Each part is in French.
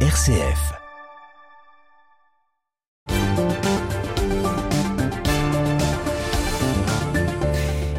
RCF.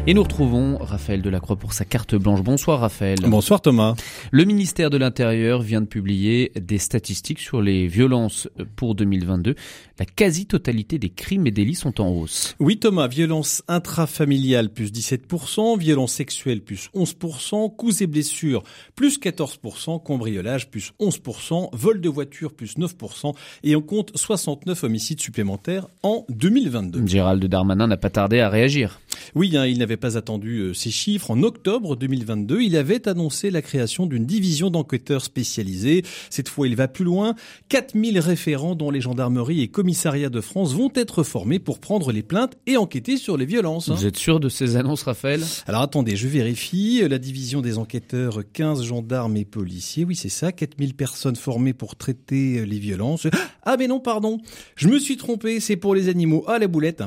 Et nous retrouvons Raphaël Delacroix pour sa carte blanche. Bonsoir Raphaël. Bonsoir Thomas. Le ministère de l'Intérieur vient de publier des statistiques sur les violences pour 2022. La quasi-totalité des crimes et délits sont en hausse. Oui Thomas, violence intrafamiliale plus 17%, violence sexuelle plus 11%, coups et blessures plus 14%, cambriolage plus 11%, vol de voiture plus 9% et on compte 69 homicides supplémentaires en 2022. Gérald Darmanin n'a pas tardé à réagir. Oui, hein, il n'avait pas attendu euh, ces chiffres. En octobre 2022, il avait annoncé la création d'une division d'enquêteurs spécialisés. Cette fois, il va plus loin. 4000 référents dont les gendarmeries et commissariats de France vont être formés pour prendre les plaintes et enquêter sur les violences. Hein. Vous êtes sûr de ces annonces, Raphaël? Alors attendez, je vérifie. La division des enquêteurs, 15 gendarmes et policiers. Oui, c'est ça. 4000 personnes formées pour traiter les violences. Ah mais non, pardon. Je me suis trompé. C'est pour les animaux. Ah la boulette.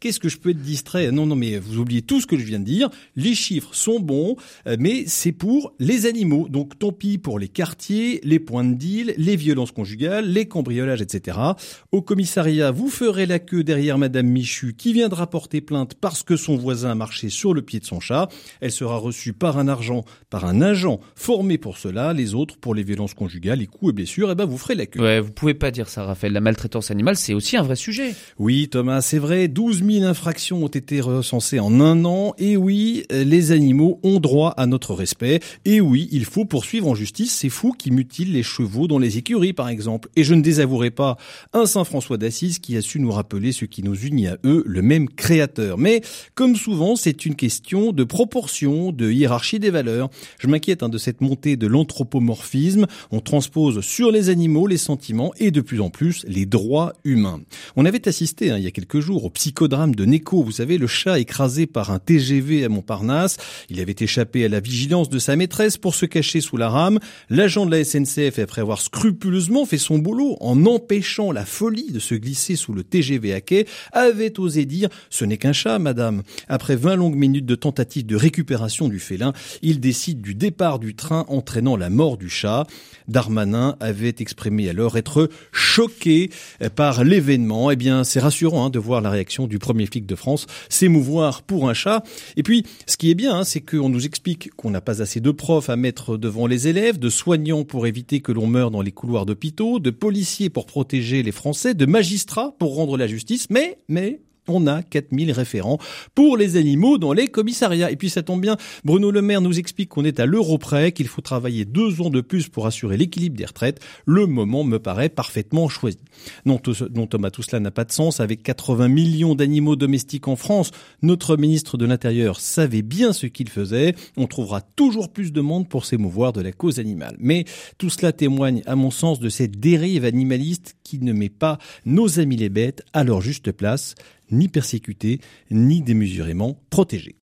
Qu'est-ce que je peux être distrait? Non, non, mais vous oubliez tout ce que je viens de dire. Les chiffres sont bons, euh, mais c'est pour les animaux. Donc tant pis pour les quartiers, les points de deal, les violences conjugales, les cambriolages, etc. Au commissariat, vous ferez la queue derrière Madame Michu qui viendra porter plainte parce que son voisin a marché sur le pied de son chat. Elle sera reçue par un argent, par un agent formé pour cela. Les autres pour les violences conjugales, les coups et blessures, eh ben vous ferez la queue. Ouais, vous pouvez pas dire ça, Raphaël. La maltraitance animale, c'est aussi un vrai sujet. Oui, Thomas, c'est vrai. 12 000 infractions ont été recensées en un an. Et oui, les animaux ont droit à notre respect. Et oui, il faut poursuivre en justice ces fous qui mutilent les chevaux dans les écuries, par exemple. Et je ne désavouerai pas un Saint François d'Assise qui a su nous rappeler ce qui nous unit à eux, le même créateur. Mais, comme souvent, c'est une question de proportion, de hiérarchie des valeurs. Je m'inquiète hein, de cette montée de l'anthropomorphisme. On transpose sur les animaux les sentiments et de plus en plus les droits humains. On avait assisté hein, il y a quelques jours au psychodrame de Neko, vous savez, le chat écrasé par un TGV à Montparnasse. Il avait échappé à la vigilance de sa maîtresse pour se cacher sous la rame. L'agent de la SNCF, après avoir scrupuleusement fait son boulot en empêchant la folie de se glisser sous le TGV à quai, avait osé dire « ce n'est qu'un chat, madame ». Après 20 longues minutes de tentative de récupération du félin, il décide du départ du train entraînant la mort du chat. Darmanin avait exprimé alors être choqué par l'événement. Eh bien, c'est rassurant hein, de voir la réaction du premier flic de France s'émouvoir pour un chat. Et puis, ce qui est bien, hein, c'est qu'on nous explique qu'on n'a pas assez de profs à mettre devant les élèves, de soignants pour éviter que l'on meure dans les couloirs d'hôpitaux, de policiers pour protéger les Français, de magistrats pour rendre la justice, mais, mais, on a 4000 référents pour les animaux dans les commissariats. Et puis ça tombe bien, Bruno Le Maire nous explique qu'on est à l'euro près, qu'il faut travailler deux ans de plus pour assurer l'équilibre des retraites. Le moment me paraît parfaitement choisi. Non, Thomas, tout cela n'a pas de sens. Avec 80 millions d'animaux domestiques en France, notre ministre de l'Intérieur savait bien ce qu'il faisait. On trouvera toujours plus de monde pour s'émouvoir de la cause animale. Mais tout cela témoigne, à mon sens, de cette dérive animaliste qui ne met pas nos amis les bêtes à leur juste place ni persécutés, ni démesurément protégés.